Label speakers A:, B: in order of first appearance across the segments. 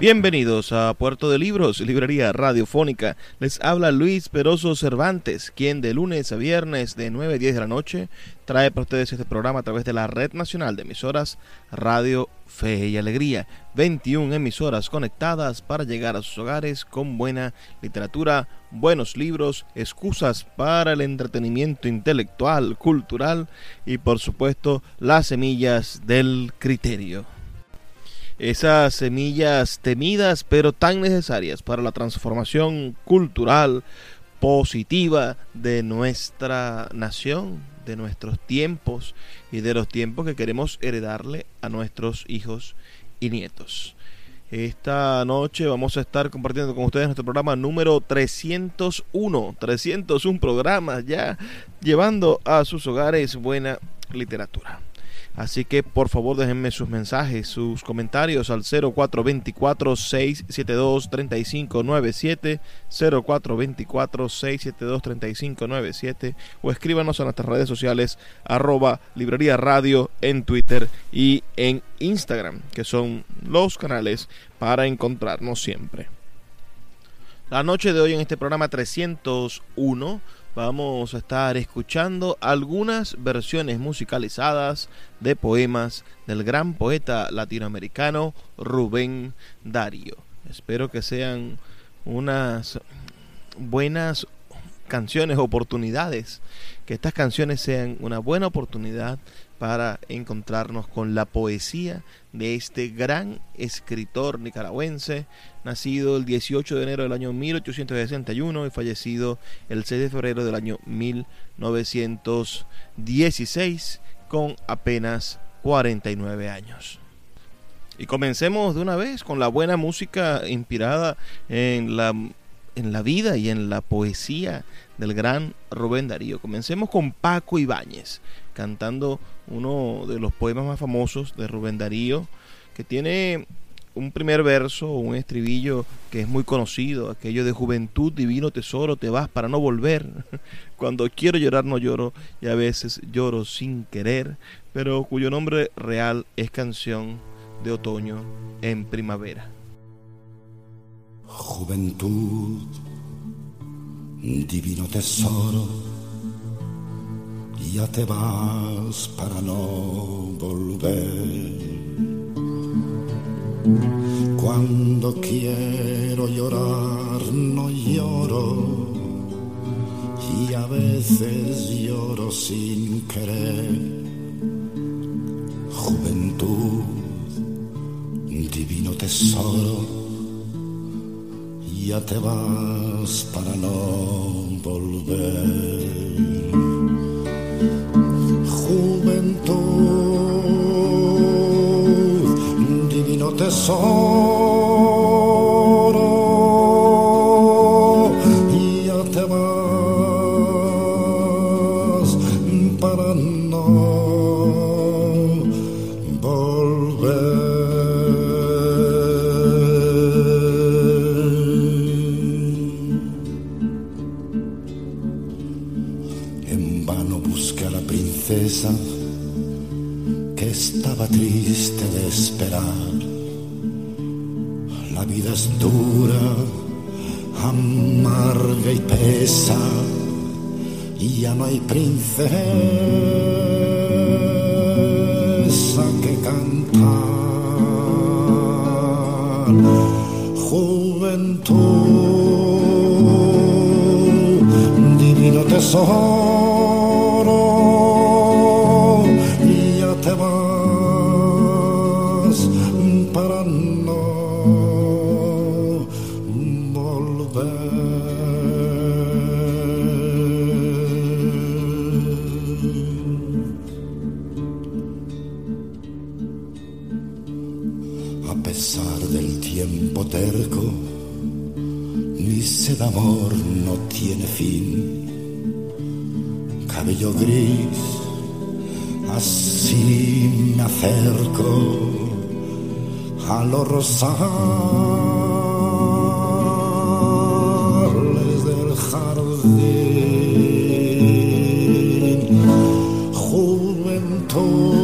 A: Bienvenidos a Puerto de Libros, librería radiofónica. Les habla Luis Peroso Cervantes, quien de lunes a viernes de 9 a 10 de la noche trae para ustedes este programa a través de la Red Nacional de Emisoras Radio Fe y Alegría. 21 emisoras conectadas para llegar a sus hogares con buena literatura, buenos libros, excusas para el entretenimiento intelectual, cultural y por supuesto las semillas del criterio esas semillas temidas pero tan necesarias para la transformación cultural positiva de nuestra nación, de nuestros tiempos y de los tiempos que queremos heredarle a nuestros hijos y nietos. Esta noche vamos a estar compartiendo con ustedes nuestro programa número 301. 301 programas ya llevando a sus hogares buena literatura. Así que por favor déjenme sus mensajes, sus comentarios al 0424-672-3597, 0424-672-3597 o escríbanos a nuestras redes sociales arroba librería radio en Twitter y en Instagram, que son los canales para encontrarnos siempre. La noche de hoy en este programa 301 vamos a estar escuchando algunas versiones musicalizadas de poemas del gran poeta latinoamericano Rubén Darío. Espero que sean unas buenas canciones, oportunidades, que estas canciones sean una buena oportunidad para encontrarnos con la poesía de este gran escritor nicaragüense, nacido el 18 de enero del año 1861 y fallecido el 6 de febrero del año 1916 con apenas 49 años. Y comencemos de una vez con la buena música inspirada en la, en la vida y en la poesía del gran Rubén Darío. Comencemos con Paco Ibáñez, cantando uno de los poemas más famosos de Rubén Darío, que tiene un primer verso, un estribillo que es muy conocido, aquello de juventud, divino tesoro, te vas para no volver. Cuando quiero llorar no lloro y a veces lloro sin querer, pero cuyo nombre real es canción de otoño en primavera.
B: Juventud, divino tesoro, ya te vas para no volver cuando quiero llorar no lloro y a veces lloro sin querer. Juventud, divino tesoro, ya te vas para no volver. Juventud tesoro amarga y pesa, y ya no hay princesa que cantar. juventud, divino tesoro, Gris, así me acerco a los rosales del jardín. Juventud,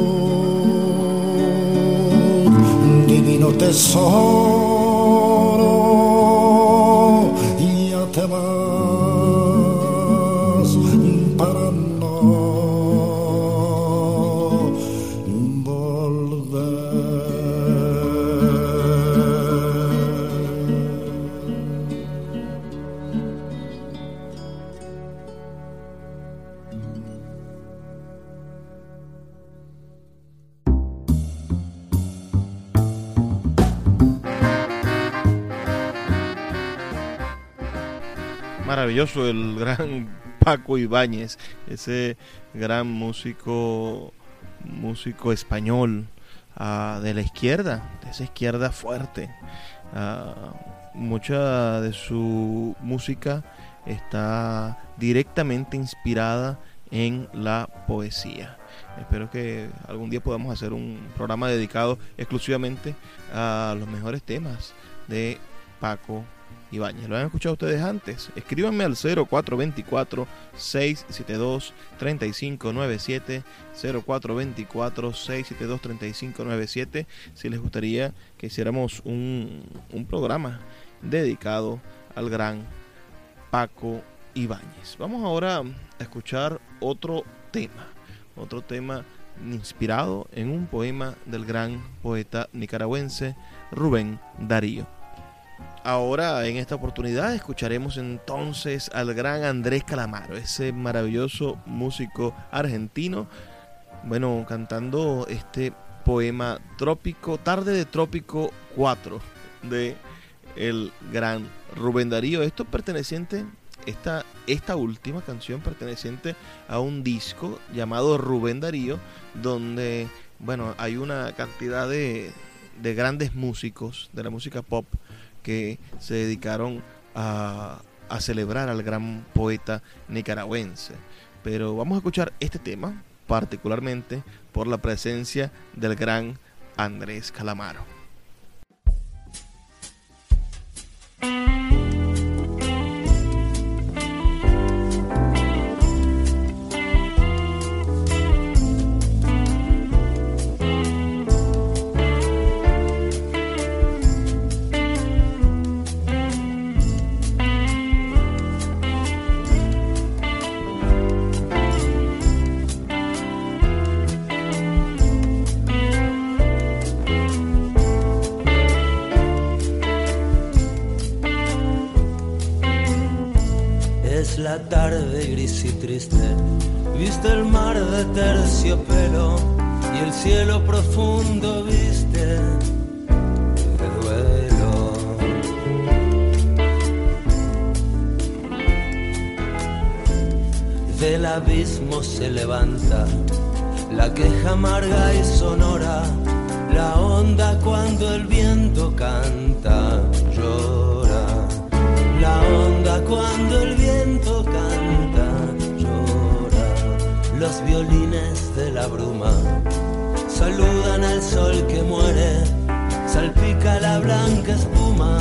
B: divino tesoro,
A: Maravilloso el gran Paco Ibáñez, ese gran músico, músico español ah, de la izquierda, de esa izquierda fuerte. Ah, mucha de su música está directamente inspirada en la poesía. Espero que algún día podamos hacer un programa dedicado exclusivamente a los mejores temas de Paco Ibáñez. ¿Lo han escuchado ustedes antes? Escríbanme al 0424-672-3597. 0424-672-3597. Si les gustaría que hiciéramos un, un programa dedicado al gran Paco Ibáñez. Vamos ahora a escuchar otro tema. Otro tema inspirado en un poema del gran poeta nicaragüense Rubén Darío. Ahora, en esta oportunidad, escucharemos entonces al gran Andrés Calamaro, ese maravilloso músico argentino, bueno, cantando este poema Trópico, Tarde de Trópico 4 de el gran Rubén Darío. Esto perteneciente, esta, esta última canción perteneciente a un disco llamado Rubén Darío, donde, bueno, hay una cantidad de, de grandes músicos de la música pop que se dedicaron a, a, celebrar al gran poeta nicaragüense. Pero vamos a escuchar este tema, particularmente por la presencia del gran Andrés Calamaro.
C: Se levanta la queja amarga y sonora, la onda cuando el viento canta llora. La onda cuando el viento canta llora. Los violines de la bruma saludan al sol que muere, salpica la blanca espuma,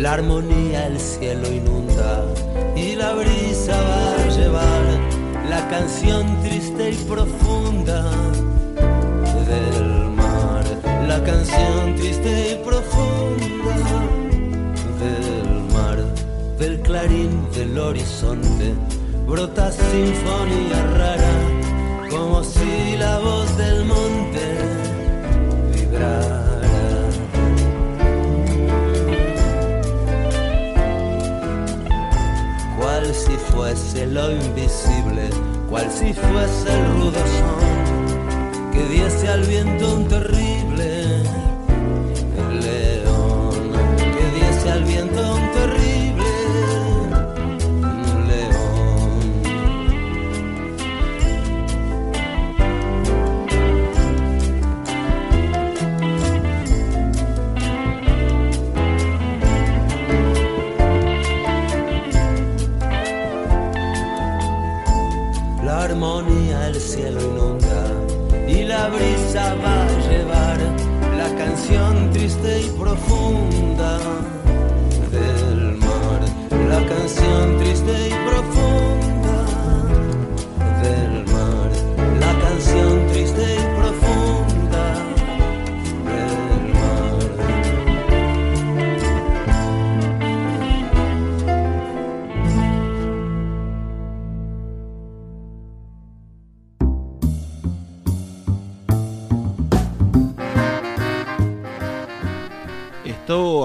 C: La armonía el cielo inunda y la brisa va a llevar la canción triste y profunda del mar. La canción triste y profunda del mar, del clarín del horizonte, brota sinfonía rara, como si la voz del monte fuese lo invisible, cual si fuese el rudo son que diese al viento un terrible brisa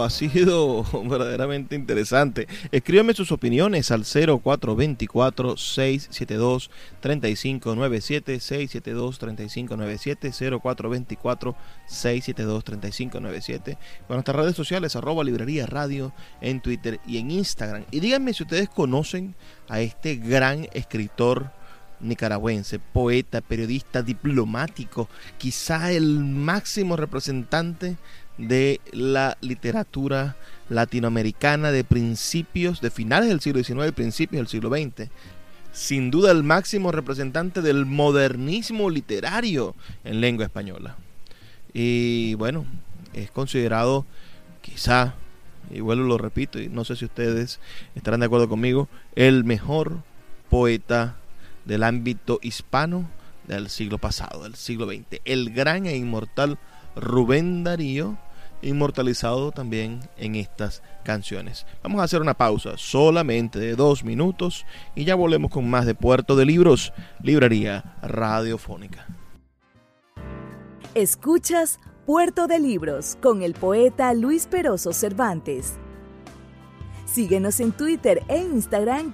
A: ha sido verdaderamente interesante. Escríbeme sus opiniones al 0424-672-3597, 672-3597, 0424-672-3597. Con nuestras redes sociales, arroba librería radio en Twitter y en Instagram. Y díganme si ustedes conocen a este gran escritor nicaragüense, poeta, periodista, diplomático, quizá el máximo representante de la literatura latinoamericana de principios, de finales del siglo XIX y principios del siglo XX. Sin duda el máximo representante del modernismo literario en lengua española. Y bueno, es considerado quizá, y vuelvo lo repito, y no sé si ustedes estarán de acuerdo conmigo, el mejor poeta del ámbito hispano del siglo pasado, del siglo XX. El gran e inmortal Rubén Darío, inmortalizado también en estas canciones. Vamos a hacer una pausa solamente de dos minutos y ya volvemos con más de Puerto de Libros, Librería Radiofónica.
D: Escuchas Puerto de Libros con el poeta Luis Peroso Cervantes. Síguenos en Twitter e Instagram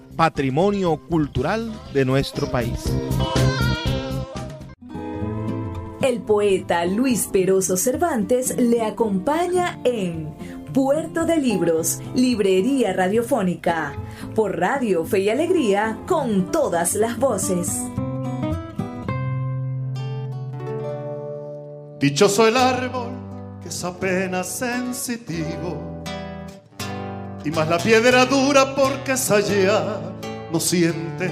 A: patrimonio cultural de nuestro país.
D: El poeta Luis Peroso Cervantes le acompaña en Puerto de Libros, Librería Radiofónica, por Radio Fe y Alegría, con todas las voces.
E: Dichoso el árbol que es apenas sensitivo, y más la piedra dura porque esa ya no siente,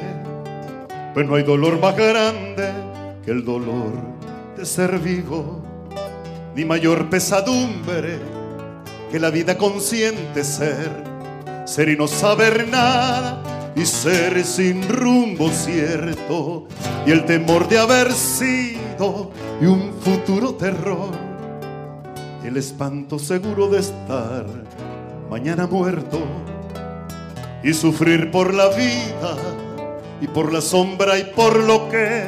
E: pues no hay dolor más grande que el dolor de ser vivo, ni mayor pesadumbre que la vida consciente ser, ser y no saber nada y ser sin rumbo cierto y el temor de haber sido y un futuro terror y el espanto seguro de estar mañana muerto y sufrir por la vida y por la sombra y por lo que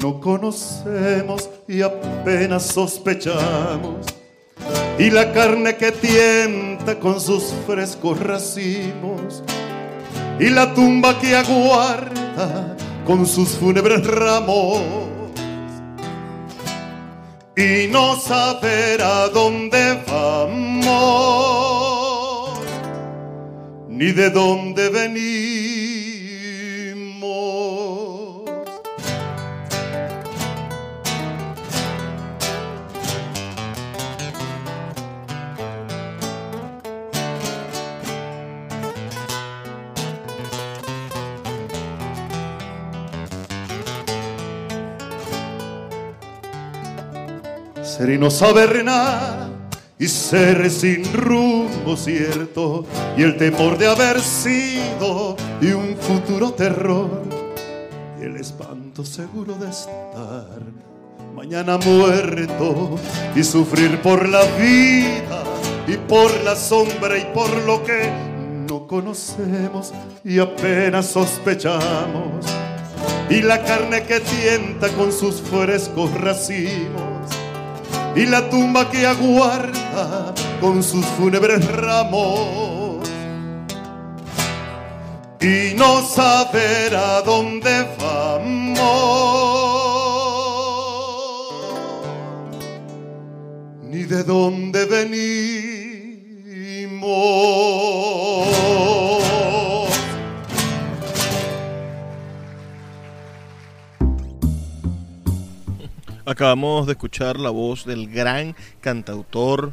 E: no conocemos y apenas sospechamos. Y la carne que tienta con sus frescos racimos y la tumba que aguarda con sus fúnebres ramos. Y no saber a dónde vamos, ni de dónde venimos. ser y no saber nada y ser sin rumbo cierto y el temor de haber sido y un futuro terror. Y el espanto seguro de estar mañana muerto y sufrir por la vida y por la sombra y por lo que no conocemos y apenas sospechamos. Y la carne que tienta con sus frescos racimos y la tumba que aguarda con sus fúnebres ramos y no saber a dónde vamos ni de dónde venimos.
A: Acabamos de escuchar la voz del gran cantautor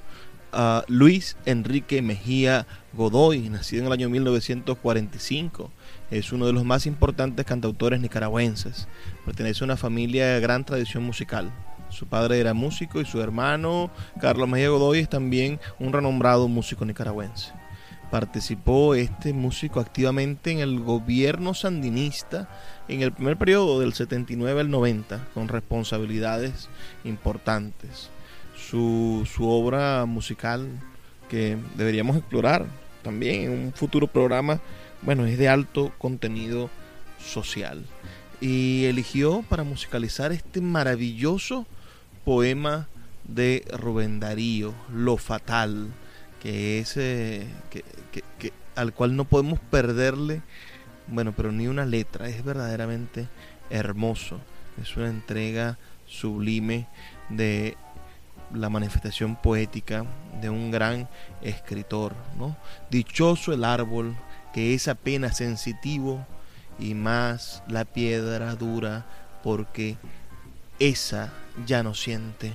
A: uh, Luis Enrique Mejía Godoy, nacido en el año 1945. Es uno de los más importantes cantautores nicaragüenses. Pertenece a una familia de gran tradición musical. Su padre era músico y su hermano Carlos Mejía Godoy es también un renombrado músico nicaragüense. Participó este músico activamente en el gobierno sandinista en el primer periodo del 79 al 90 con responsabilidades importantes. Su, su obra musical que deberíamos explorar también en un futuro programa, bueno, es de alto contenido social. Y eligió para musicalizar este maravilloso poema de Rubén Darío, Lo Fatal, que es eh, que, que, al cual no podemos perderle bueno, pero ni una letra, es verdaderamente hermoso. Es una entrega sublime de la manifestación poética de un gran escritor, ¿no? Dichoso el árbol que es apenas sensitivo y más la piedra dura porque esa ya no siente.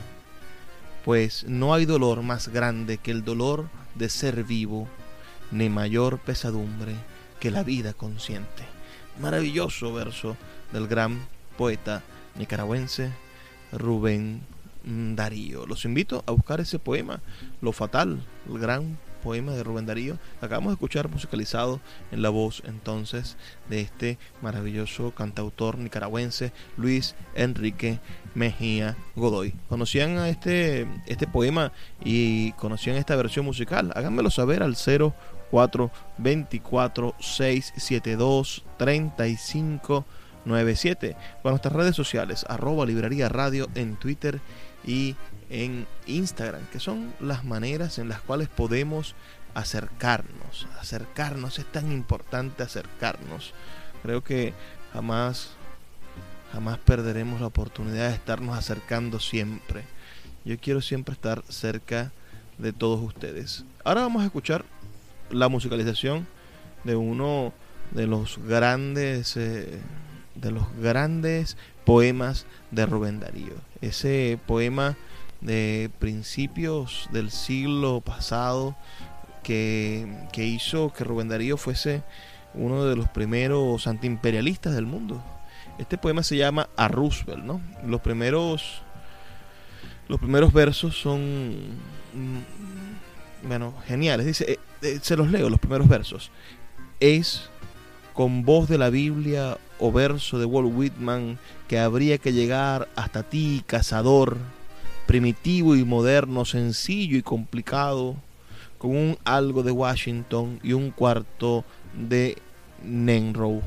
A: Pues no hay dolor más grande que el dolor de ser vivo, ni mayor pesadumbre que la vida consciente. Maravilloso verso del gran poeta nicaragüense Rubén Darío. Los invito a buscar ese poema, Lo Fatal, el gran poema de Rubén Darío. Acabamos de escuchar musicalizado en la voz entonces de este maravilloso cantautor nicaragüense Luis Enrique Mejía Godoy. ¿Conocían a este, este poema y conocían esta versión musical? Háganmelo saber al 0 4 24 672 35 97 con nuestras redes sociales arroba radio en Twitter y en Instagram que son las maneras en las cuales podemos acercarnos. Acercarnos es tan importante acercarnos. Creo que jamás jamás perderemos la oportunidad de estarnos acercando siempre. Yo quiero siempre estar cerca de todos ustedes. Ahora vamos a escuchar la musicalización de uno de los grandes eh, de los grandes poemas de Rubén Darío. Ese poema de principios del siglo pasado que, que hizo que Rubén Darío fuese uno de los primeros antiimperialistas del mundo. Este poema se llama A Roosevelt, ¿no? Los primeros los primeros versos son mm, bueno, geniales. Dice, eh, eh, se los leo los primeros versos. Es con voz de la Biblia o verso de Walt Whitman que habría que llegar hasta ti, cazador, primitivo y moderno, sencillo y complicado, con un algo de Washington y un cuarto de Nenrow.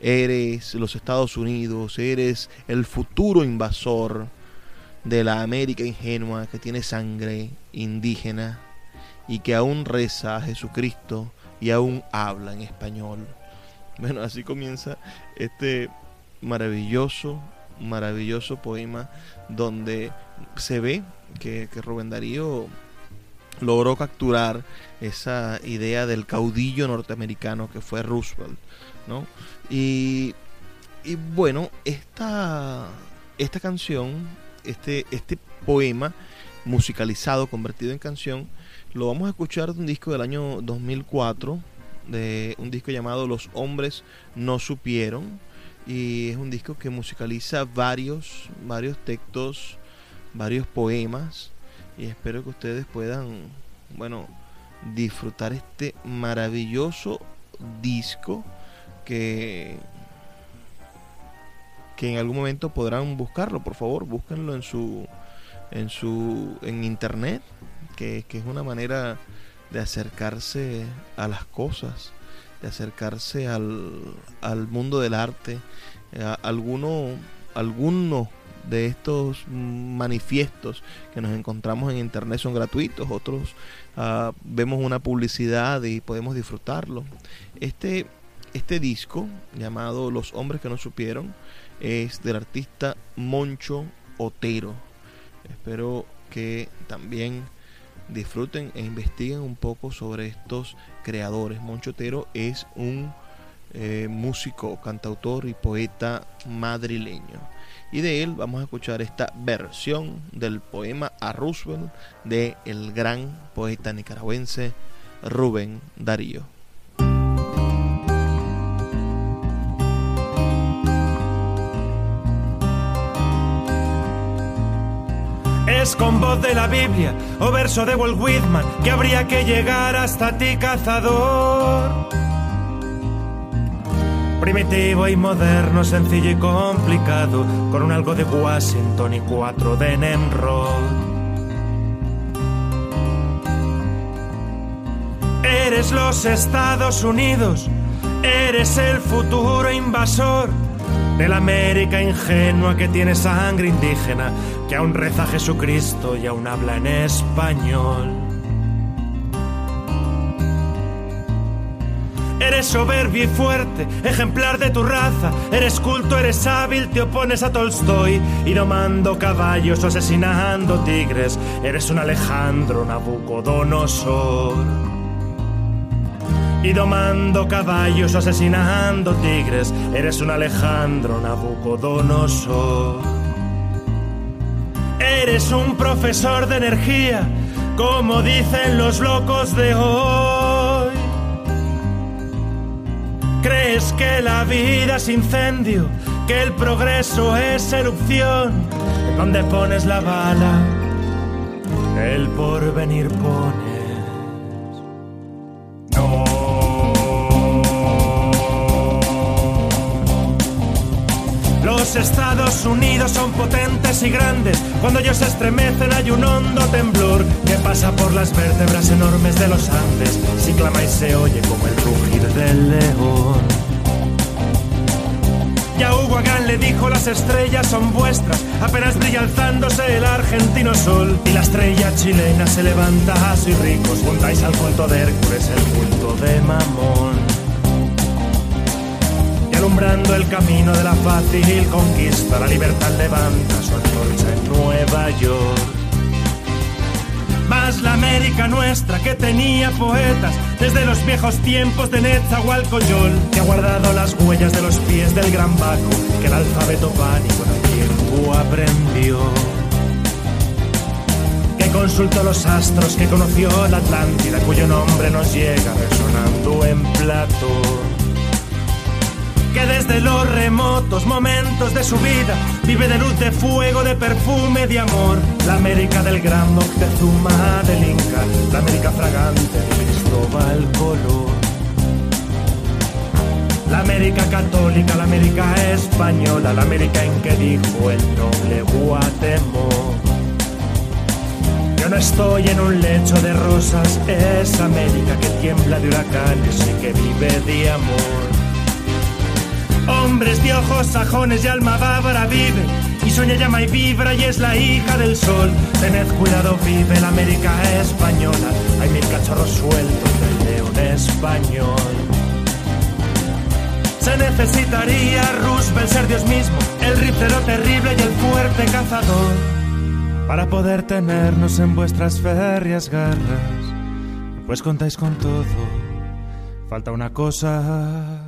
A: Eres los Estados Unidos, eres el futuro invasor de la América ingenua que tiene sangre indígena y que aún reza a Jesucristo y aún habla en español. Bueno, así comienza este maravilloso, maravilloso poema donde se ve que, que Rubén Darío logró capturar esa idea del caudillo norteamericano que fue Roosevelt, ¿no? Y, y bueno, esta, esta canción, este, este poema musicalizado, convertido en canción, lo vamos a escuchar de un disco del año 2004, de un disco llamado Los hombres no supieron, y es un disco que musicaliza varios, varios textos, varios poemas, y espero que ustedes puedan, bueno, disfrutar este maravilloso disco que que en algún momento podrán buscarlo, por favor, búsquenlo en su en su en internet, que, es una manera de acercarse a las cosas, de acercarse al, al mundo del arte. algunos algunos de estos manifiestos que nos encontramos en internet son gratuitos, otros ah, vemos una publicidad y podemos disfrutarlo. Este, este disco, llamado Los hombres que no supieron, es del artista Moncho Otero. Espero que también disfruten e investiguen un poco sobre estos creadores. Moncho Otero es un eh, músico, cantautor y poeta madrileño. Y de él vamos a escuchar esta versión del poema a Roosevelt de el gran poeta nicaragüense Rubén Darío.
F: Es con voz de la Biblia o verso de Walt Whitman que habría que llegar hasta ti, cazador. Primitivo y moderno, sencillo y complicado, con un algo de Washington y cuatro de Nemrod. Eres los Estados Unidos, eres el futuro invasor de la América ingenua que tiene sangre indígena, que aún reza Jesucristo y aún habla en español. Eres soberbio y fuerte, ejemplar de tu raza. Eres culto, eres hábil, te opones a Tolstoy. Y domando caballos o asesinando tigres. Eres un Alejandro Nabucodonosor. Y domando caballos o asesinando tigres. Eres un Alejandro Nabucodonosor. Eres un profesor de energía, como dicen los locos de hoy. ¿Crees que la vida es incendio? ¿Que el progreso es erupción? Donde pones la bala, el porvenir pones. Los Estados Unidos son potentes y grandes. Cuando ellos se estremecen hay un hondo temblor que pasa por las vértebras enormes de los Andes. Si clama se oye como el rugir del león. Ya Hugo Agán le dijo las estrellas son vuestras, apenas brilla alzándose el argentino sol y la estrella chilena se levanta, soy ricos, juntáis al culto de Hércules el culto de Mamón alumbrando el camino de la fácil conquista. La libertad levanta su antorcha en Nueva York. Más la América nuestra que tenía poetas desde los viejos tiempos de Netzahualcoyol, que ha guardado las huellas de los pies del gran Baco, que el alfabeto pánico en el tiempo aprendió. Que consultó los astros, que conoció la Atlántida, cuyo nombre nos llega resonando en Platón que desde los remotos momentos de su vida vive de luz, de fuego, de perfume, de amor. La América del gran Moctezuma del Inca, la América fragante de Cristóbal Colón. La América católica, la América española, la América en que dijo el noble Guatemala. Yo no estoy en un lecho de rosas, es América que tiembla de huracanes y que vive de amor. Hombres de ojos sajones y alma bávara vive y sueña, llama y vibra y es la hija del sol. Tened cuidado, vive la América española. Hay mil cachorros sueltos del león español. Se necesitaría Roosevelt ser Dios mismo, el rifero terrible y el fuerte cazador. para poder tenernos en vuestras ferias garras. Pues contáis con todo, falta una cosa.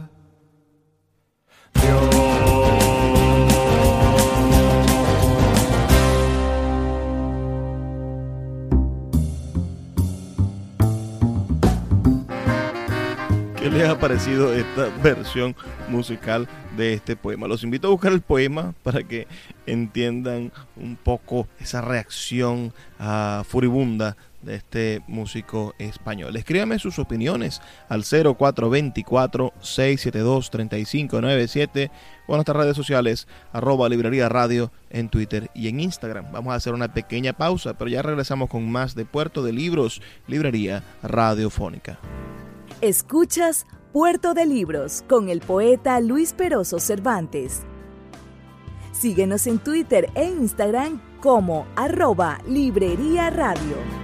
A: ¿Qué les ha parecido esta versión musical de este poema? Los invito a buscar el poema para que entiendan un poco esa reacción uh, furibunda de este músico español. Escríbame sus opiniones al 0424-672-3597 o en nuestras redes sociales arroba librería radio en Twitter y en Instagram. Vamos a hacer una pequeña pausa, pero ya regresamos con más de Puerto de Libros, Librería Radiofónica.
D: Escuchas Puerto de Libros con el poeta Luis Peroso Cervantes. Síguenos en Twitter e Instagram como arroba Librería Radio.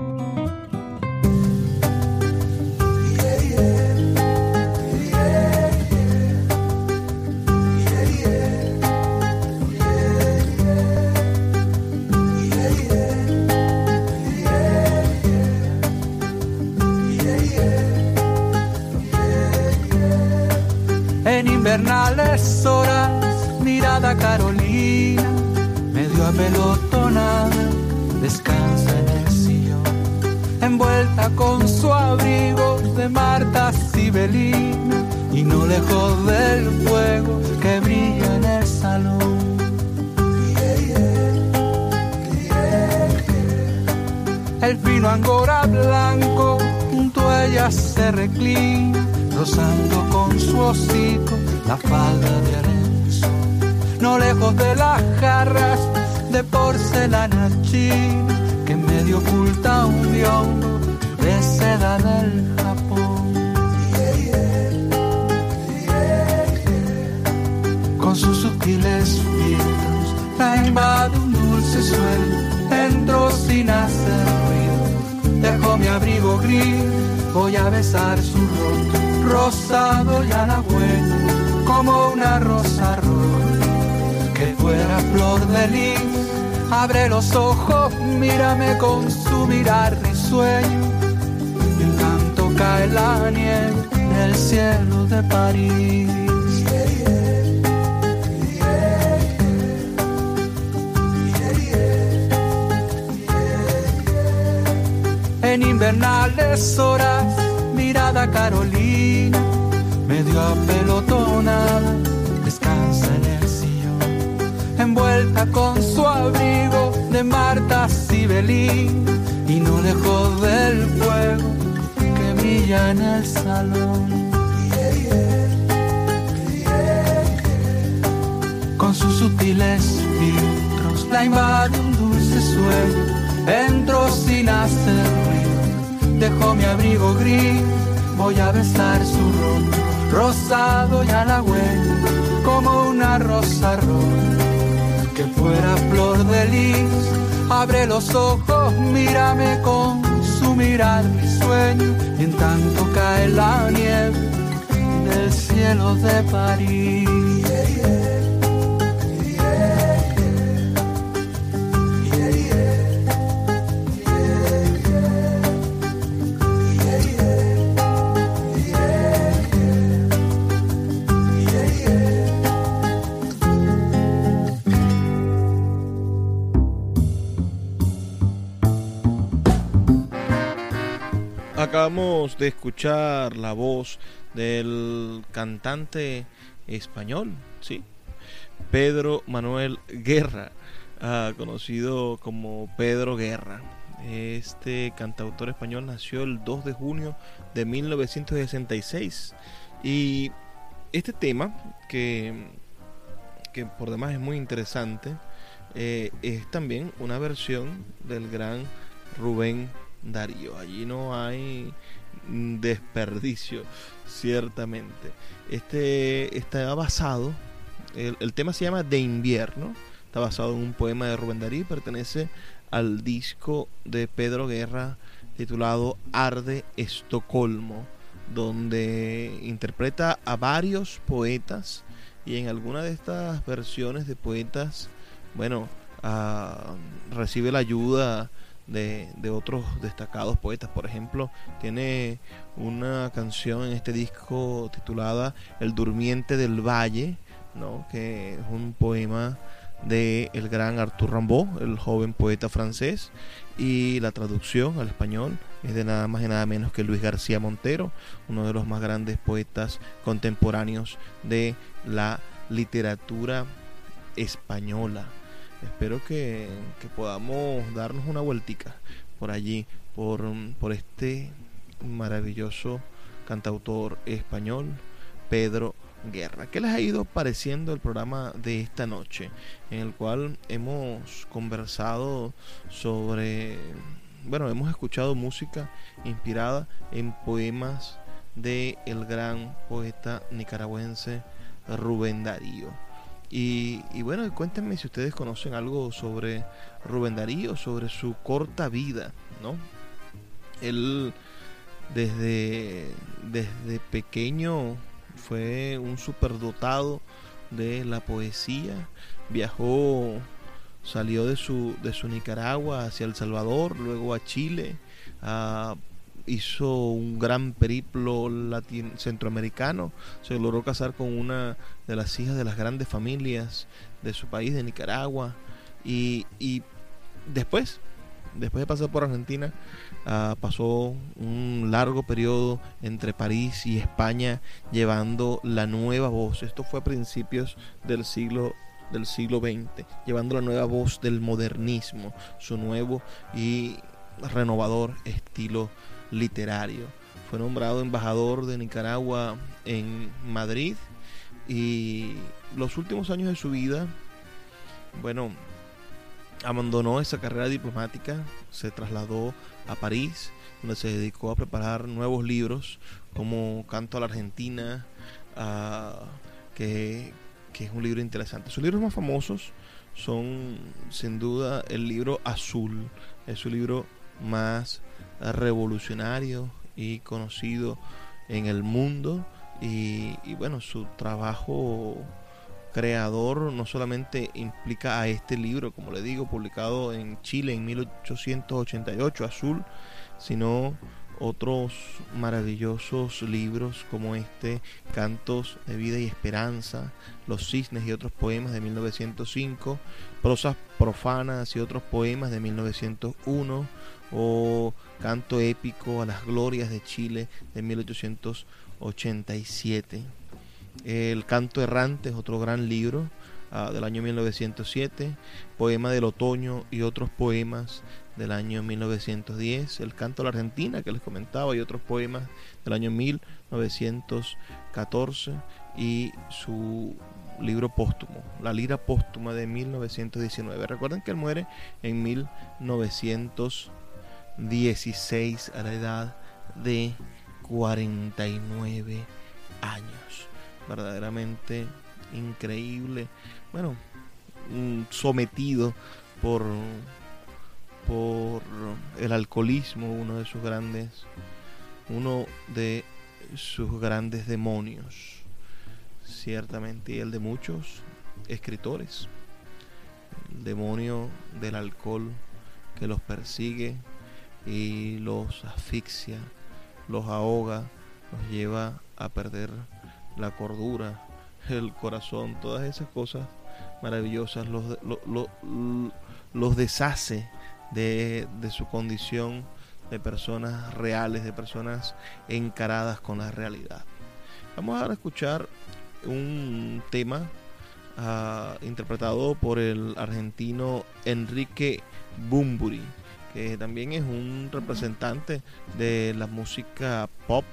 G: Invernales horas, mirada Carolina, medio apelotonada, descansa en el sillón, envuelta con su abrigo de Marta Sibelina, y no lejos del fuego que brilla en el salón. El fino angora blanco junto a ella se reclina, rozando con su hocico la falda de arenzo. No lejos de las jarras de porcelana china que medio oculta un biondo de seda del Japón. Con sus sutiles filtros la invade un dulce suelo entro sin hacer ruido. Dejo mi abrigo gris, voy a besar su rostro, rosado y halagüeño, como una rosa roja, que fuera flor de lis. Abre los ojos, mírame con su mirar risueño, y en tanto cae la nieve del cielo de París. en invernales horas, mirada Carolina, medio apelotonada, descansa en el sillón, envuelta con su abrigo de Marta Sibelín, y no lejos del fuego que brilla en el salón. Con sus sutiles filtros la invade un dulce sueño entro sin hacer ruido, dejo mi abrigo gris, voy a besar su rostro, rosado y halagüeño, como una rosa roja, que fuera flor de lis, abre los ojos, mírame con su mirar mi sueño, y en tanto cae la nieve del cielo de París.
A: De escuchar la voz del cantante español, sí, Pedro Manuel Guerra, ah, conocido como Pedro Guerra. Este cantautor español nació el 2 de junio de 1966 y este tema que, que por demás es muy interesante eh, es también una versión del gran Rubén Darío. Allí no hay desperdicio, ciertamente. Este está basado, el, tema se llama De invierno, está basado en un poema de Rubén Darío y pertenece al disco de Pedro Guerra titulado Arde Estocolmo, donde interpreta a varios poetas y en alguna de estas versiones de poetas, bueno, ah, recibe la ayuda de, otros destacados poetas. Por ejemplo, tiene una canción en este disco titulada El Durmiente del Valle, ¿no? que es un poema de el gran Arthur Rimbaud, el joven poeta francés, y la traducción al español es de nada más y nada menos que Luis García Montero, uno de los más grandes poetas contemporáneos de la literatura española. Espero que, podamos darnos una vueltica por allí, por, por este maravilloso cantautor español, Pedro Guerra. ¿Qué les ha ido pareciendo el programa de esta noche? En el cual hemos conversado sobre, bueno, hemos escuchado música inspirada en poemas de el gran poeta nicaragüense Rubén Darío. Y, bueno, cuéntenme si ustedes conocen algo sobre Rubén Darío, sobre su corta vida, ¿no? Él desde, desde pequeño fue un superdotado de la poesía, viajó, salió de su, de su Nicaragua hacia El Salvador, luego a Chile, a hizo un gran periplo centroamericano, se logró casar con una de las hijas de las grandes familias de su país, de Nicaragua, y, después, después de pasar por Argentina, ah, pasó un largo periodo entre París y España llevando la nueva voz. Esto fue a principios del siglo del siglo XX, llevando la nueva voz del modernismo, su nuevo y renovador estilo literario. Fue nombrado embajador de Nicaragua en Madrid y los últimos años de su vida, bueno, abandonó esa carrera diplomática, se trasladó a París, donde se dedicó a preparar nuevos libros como Canto a la Argentina, que, que es un libro interesante. Sus libros más famosos son sin duda el libro Azul, es su libro más revolucionario y conocido en el mundo. Y, bueno su trabajo creador no solamente implica a este libro como le digo publicado en Chile en 1888 azul sino otros maravillosos libros como este Cantos de Vida y Esperanza, Los Cisnes y otros poemas de 1905, Prosas Profanas y otros poemas de 1901, o Canto Épico a las Glorias de Chile de 1887. El Canto Errante es otro gran libro ah, del año 1907, Poema del Otoño y otros poemas del año 1910, El Canto a la Argentina que les comentaba y otros poemas del año 1914 y su libro póstumo, La Lira Póstuma de 1919. Recuerden que él muere en 1919 16 a la edad de 49 años. Verdaderamente increíble. Bueno, sometido por, por el alcoholismo, uno de sus grandes, uno de sus grandes demonios. Ciertamente, y el de muchos escritores. El demonio del alcohol que los persigue, y los asfixia, los ahoga, los lleva a perder la cordura, el corazón, todas esas cosas maravillosas, los, los, deshace de, de, su condición de personas reales, de personas encaradas con la realidad. Vamos a escuchar un tema ah, interpretado por el argentino Enrique Bumburi, que también es un representante de la música pop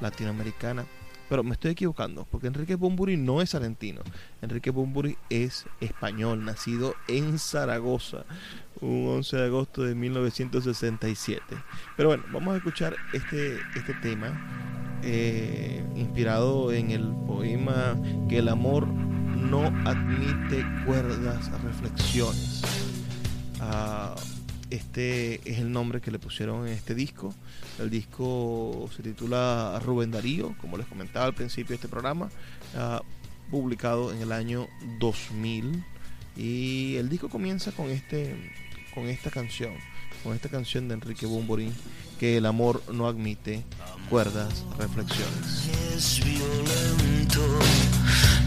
A: latinoamericana. Pero me estoy equivocando, porque Enrique Bumburi no es argentino. Enrique Bumburi es español, nacido en Zaragoza, un 11 de agosto de 1967. Pero bueno, vamos a escuchar este, este tema, eh, inspirado en el poema Que el amor no admite cuerdas, reflexiones. Ah, este es el nombre que le pusieron en este disco. El disco se titula Rubén Darío, como les comentaba al principio de este programa, publicado en el año 2000. Y el disco comienza con, este, con esta canción, con esta canción de Enrique Bumborín, que el amor no admite cuerdas, reflexiones.
H: Es violento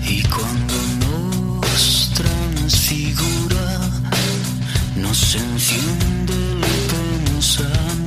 H: y cuando nos transfigura nos enciende el pensamiento,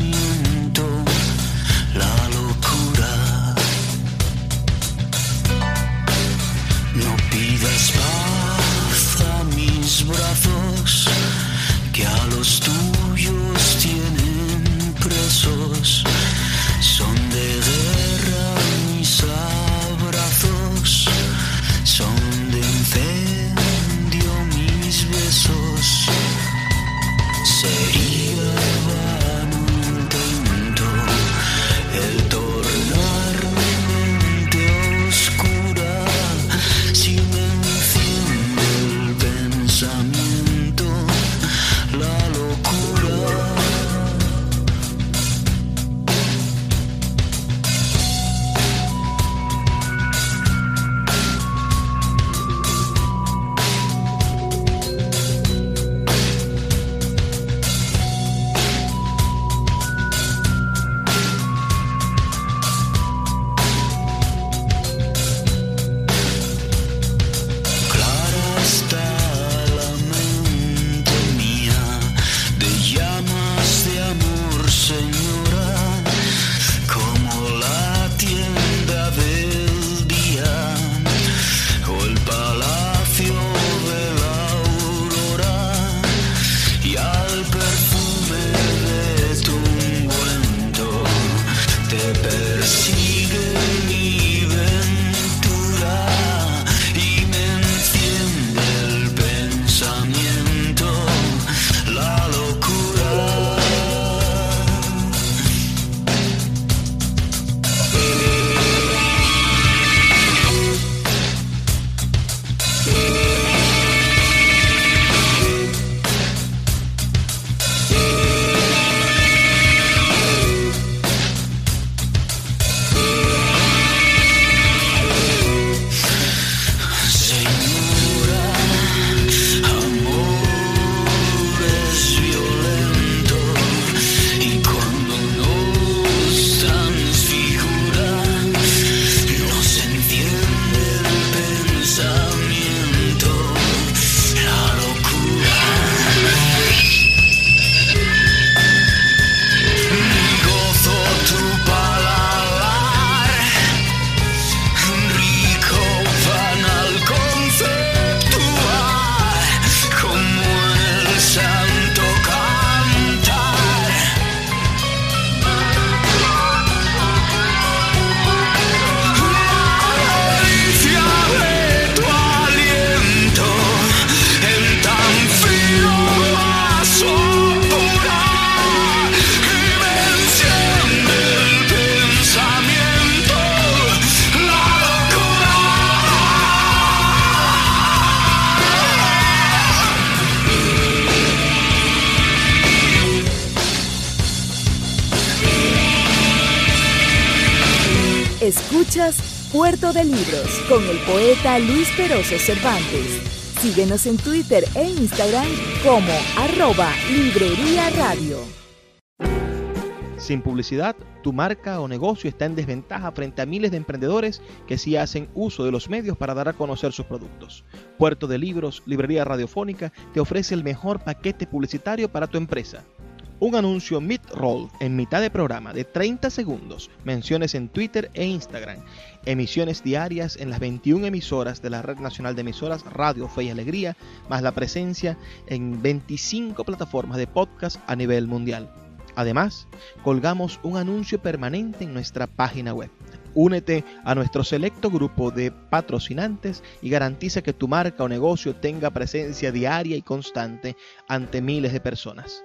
H: De
D: Libros con el poeta Luis Peroso Cervantes. Síguenos en Twitter e Instagram como arroba Librería Radio.
A: Sin publicidad, tu marca o negocio está en desventaja frente a miles de emprendedores que sí hacen uso de los medios para dar a conocer sus productos. Puerto de Libros, Librería Radiofónica, te ofrece el mejor paquete publicitario para tu empresa. Un anuncio mid-roll en mitad de programa de 30 segundos, menciones en Twitter e Instagram, emisiones diarias en las 21 emisoras de la Red Nacional de Emisoras Radio Fe y Alegría, más la presencia en 25 plataformas de podcast a nivel mundial. Además, colgamos un anuncio permanente en nuestra página web. Únete a nuestro selecto grupo de patrocinantes y garantiza que tu marca o negocio tenga presencia diaria y constante ante miles de personas.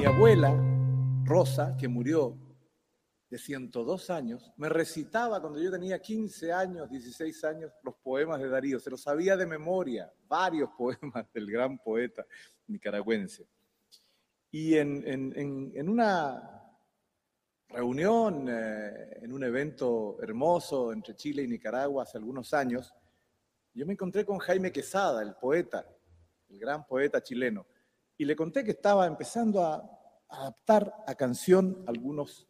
I: Mi abuela, Rosa, que murió de 102 años, me recitaba cuando yo tenía 15 años, 16 años, los poemas de Darío. Se los sabía de memoria, varios poemas del gran poeta nicaragüense. Y en, en- en- en una reunión, eh, en un evento hermoso entre Chile y Nicaragua hace algunos años, yo me encontré con Jaime Quesada, el poeta, el gran poeta chileno, y le conté que estaba empezando a adaptar a canción algunos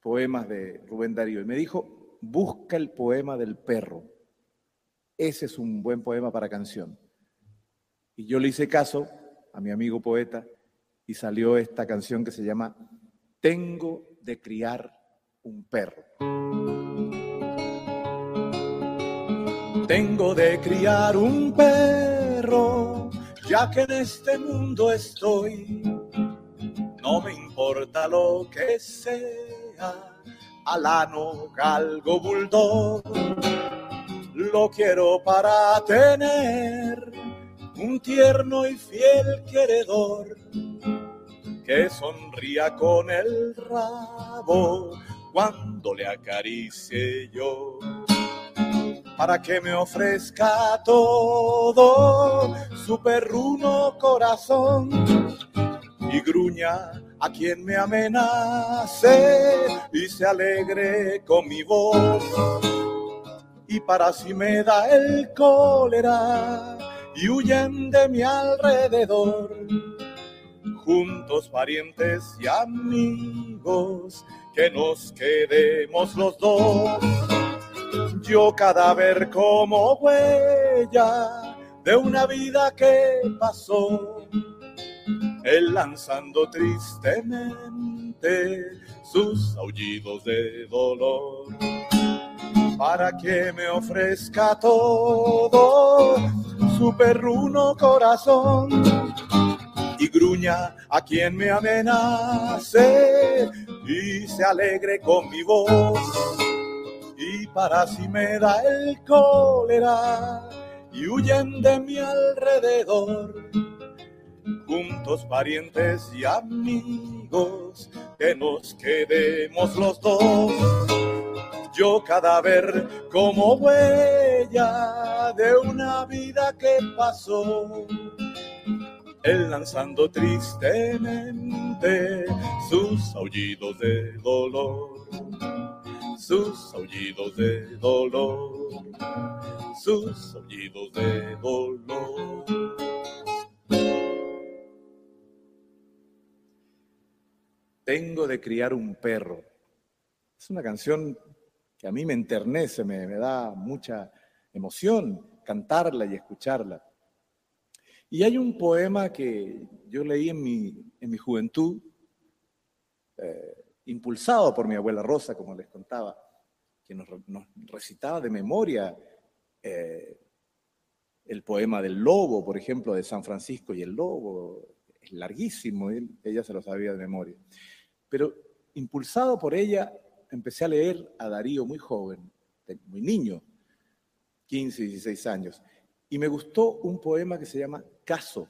I: poemas de Rubén Darío. Y me dijo, busca el poema del perro. Ese es un buen poema para canción. Y yo le hice caso a mi amigo poeta y salió esta canción que se llama Tengo de criar un perro. Tengo de criar un perro, ya que en este mundo estoy. No me importa lo que sea, alano, galgo, bulldog. Lo quiero para tener un tierno y fiel queredor que sonría con el rabo cuando le acaricie yo para que me ofrezca todo su perruno corazón y gruña a quien me amenace y se alegre con mi voz. Y para si me da el cólera y huyen de mi alrededor juntos parientes y amigos que nos quedemos los dos yo cadáver como huella de una vida que pasó, él lanzando tristemente sus aullidos de dolor, para que me ofrezca todo su perruno corazón y gruña a quien me amenace y se alegre con mi voz para si me da el cólera y huyen de mi alrededor. Juntos parientes y amigos, que nos quedemos los dos. Yo cadáver como huella de una vida que pasó. Él lanzando tristemente sus aullidos de dolor sus aullidos de dolor, sus aullidos de dolor. Tengo de criar un perro. Es una canción que a mí me enternece, me, da mucha emoción cantarla y escucharla. Y hay un poema que yo leí en mi, en mi juventud, eh, impulsado por mi abuela Rosa, como les contaba, que nos, recitaba de memoria eh, el poema del lobo, por ejemplo, de San Francisco y el lobo. Es larguísimo, ella se lo sabía de memoria. Pero impulsado por ella, empecé a leer a Darío muy joven, muy niño, 15, 16 años, y me gustó un poema que se llama Caso.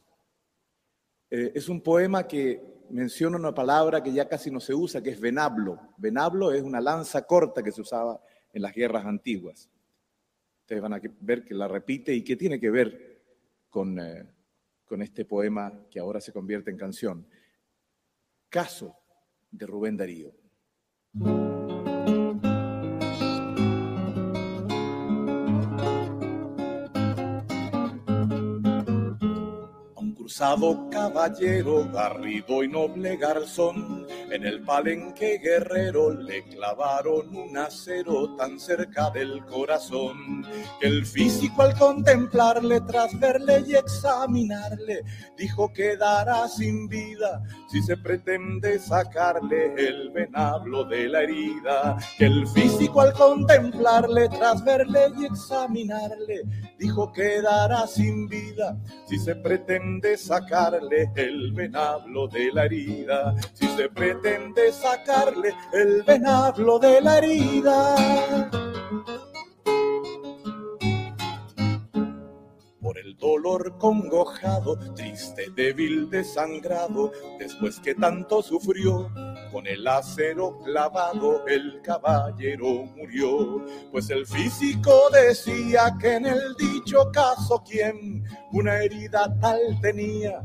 I: Eh, es un poema que menciona una palabra que ya casi no se usa, que es venablo. Venablo es una lanza corta que se usaba en las guerras antiguas. Ustedes van a ver que la repite y que tiene que ver con, eh, con este poema que ahora se convierte en canción. Caso de Rubén Darío. Caballero, garrido y noble garzón, en el palenque guerrero le clavaron un acero tan cerca del corazón, que el físico al contemplarle, tras verle y examinarle, dijo quedará sin vida si se pretende sacarle el venablo de la herida, que el físico al contemplarle, tras verle y examinarle, dijo quedará sin vida si se pretende sacarle el venablo de la herida, si se pretende sacarle el venablo de la herida. Congojado, triste, débil, desangrado, después que tanto sufrió, con el acero clavado el caballero murió. Pues el físico decía que en el dicho caso quien una herida tal tenía,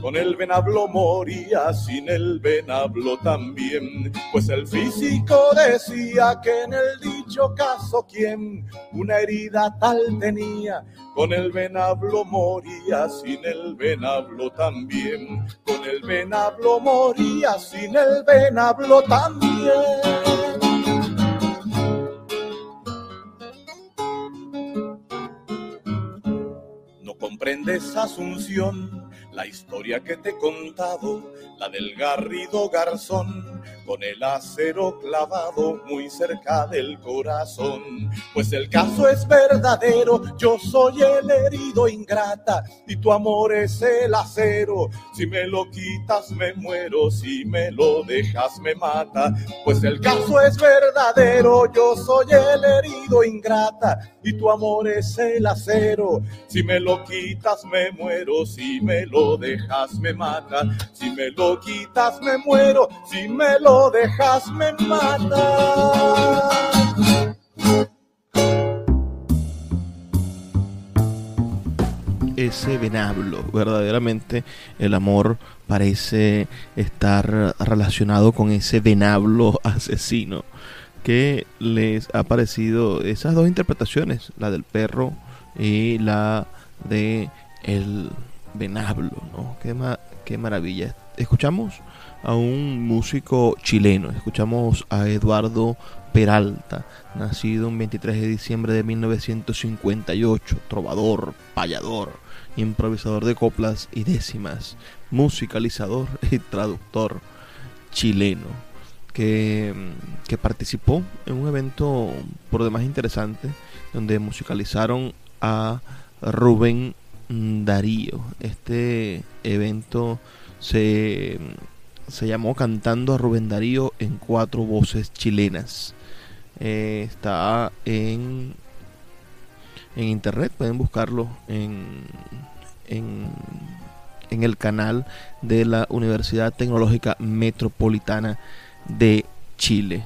I: con el venablo moría, sin el venablo también. Pues el físico decía que en el dicho caso quien una herida tal tenía, con el venablo moría, sin el venablo también. Con el venablo moría, sin el venablo también. No comprendes, Asunción, la historia que te he contado, la del garrido garzón, con el acero clavado muy cerca del corazón. Pues el caso es verdadero, yo soy el herido ingrata, y tu amor es el acero. Si me lo quitas me muero, si me lo dejas me mata. Pues el caso es verdadero, yo soy el herido ingrata, y tu amor es el acero. Si me lo quitas me muero, si me lo dejas me mata. Si me lo quitas me muero, si me lo dejas me mata.
A: ese venablo. Verdaderamente el amor parece estar relacionado con ese venablo asesino que les ha parecido esas dos interpretaciones, la del perro y la de el venablo, ¿no? Qué, ma- qué maravilla. Escuchamos a un músico chileno, escuchamos a Eduardo Peralta, nacido un 23 de diciembre de 1958, trovador, payador, improvisador de coplas y décimas, musicalizador y traductor chileno, que, que participó en un evento por demás interesante, donde musicalizaron a Rubén Darío. Este evento se, se llamó Cantando a Rubén Darío en cuatro voces chilenas. Eh, está en, en internet, pueden buscarlo en, en, en el canal de la Universidad Tecnológica Metropolitana de Chile.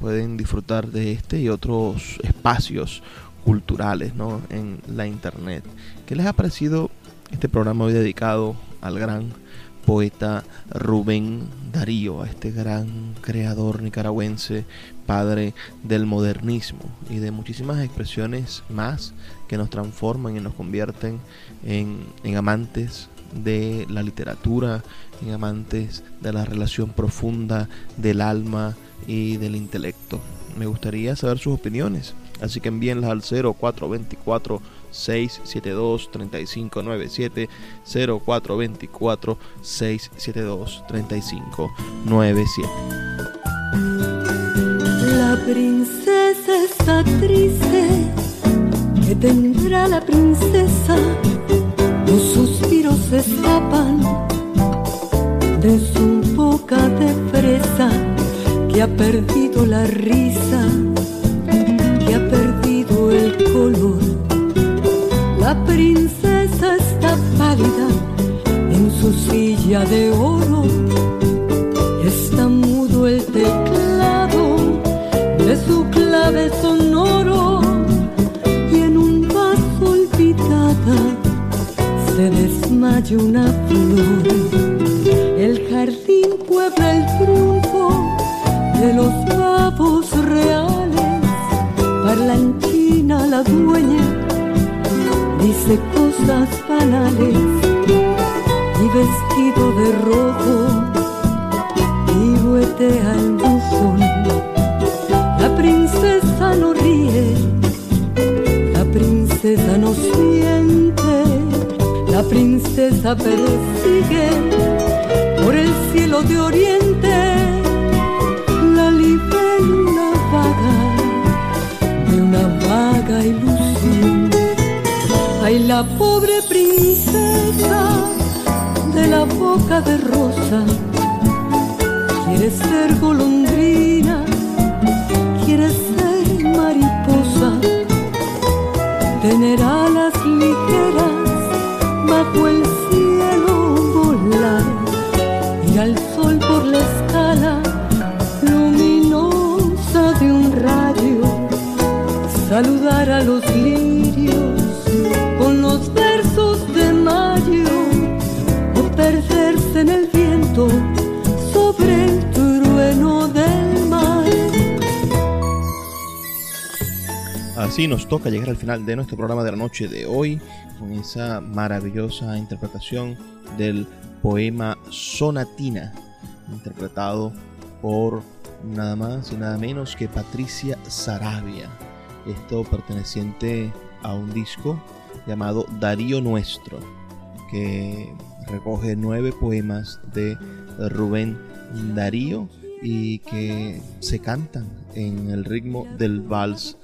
A: Pueden disfrutar de este y otros espacios culturales ¿no? en la internet. ¿Qué les ha parecido este programa hoy dedicado al gran poeta Rubén Darío, a este gran creador nicaragüense, padre del modernismo y de muchísimas expresiones más que nos transforman y nos convierten en, en amantes de la literatura, en amantes de la relación profunda del alma y del intelecto. Me gustaría saber sus opiniones, así que envíenlas al 0424 672 3597 0424 672 3597
J: La princesa está triste, que tendrá la princesa? Los suspiros escapan de su boca de fresa, que ha perdido la risa, que ha perdido el color. La princesa está pálida en su silla de oro, está mudo el teclado de su clave sonoro y en un vaso olvidada se desmaya una flor. El jardín puebla el triunfo de los pavos reales. Parlanchina la dueña dice cosas banales y vestido de rojo piruetea el bufón. La princesa no ríe, la princesa no siente, la princesa persigue por el cielo de oriente la pobre princesa de la boca de rosa. Quiere ser golondrina,
A: toca llegar al final de nuestro programa de la noche de hoy con esa maravillosa interpretación del poema Sonatina, interpretado por nada más y nada menos que Patricia Sarabia. Esto perteneciente a un disco llamado Darío Nuestro, que recoge nueve poemas de Rubén Darío y que se cantan en el ritmo del vals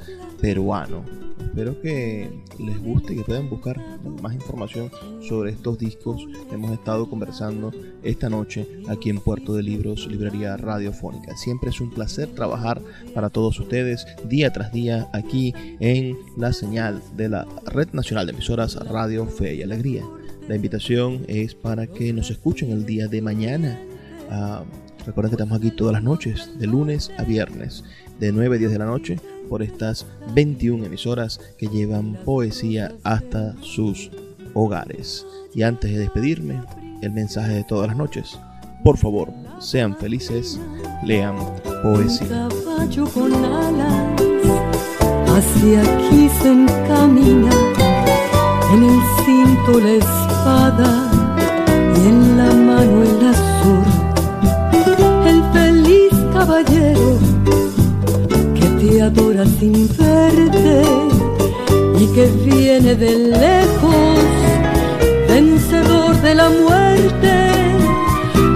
A: peruano. Espero que les guste y que puedan buscar más información sobre estos discos que hemos estado conversando esta noche aquí en Puerto de Libros, Librería Radiofónica. Siempre es un placer trabajar para todos ustedes día tras día aquí en la señal de la Red Nacional de Emisoras Radio Fe y Alegría. La invitación es para que nos escuchen el día de mañana. Ah, recuerden que estamos aquí todas las noches, de lunes a viernes, de 9 a 10 de la noche, por estas 21 emisoras que llevan poesía hasta sus hogares. Y antes de despedirme, el mensaje de todas las noches. Por favor, sean felices, lean poesía.
J: Un con alas hacia aquí se encamina, en el cinto la espada y en la mano el azur. El feliz caballero adora sin verte y que viene de lejos, vencedor de la muerte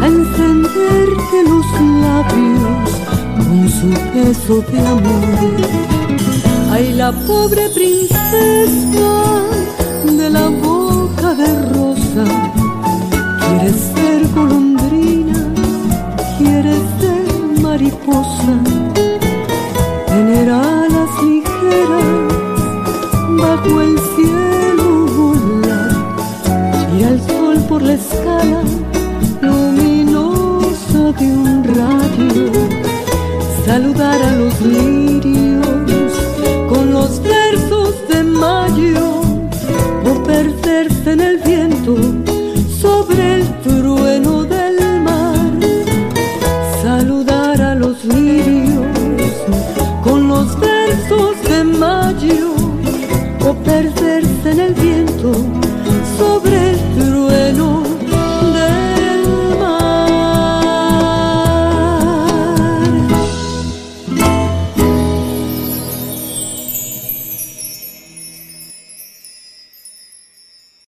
J: a encenderte los labios con su beso de amor. Ay, la pobre princesa de la boca de rosa quiere ser golondrina, quiere ser mariposa, tener alas ligeras bajo el cielo volar, ir al sol por la escala luminosa de un rayo, saludar a los niños